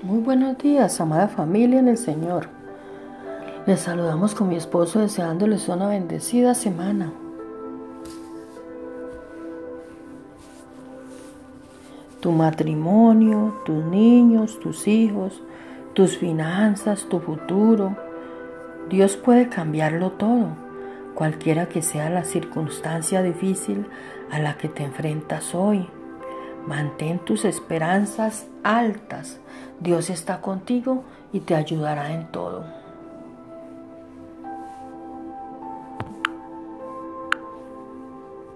Muy buenos días, amada familia en el Señor. Les saludamos con mi esposo deseándoles una bendecida semana. Tu matrimonio, tus niños, tus hijos, tus finanzas, tu futuro. Dios puede cambiarlo todo, cualquiera que sea la circunstancia difícil a la que te enfrentas hoy. Mantén tus esperanzas altas. Dios está contigo y te ayudará en todo.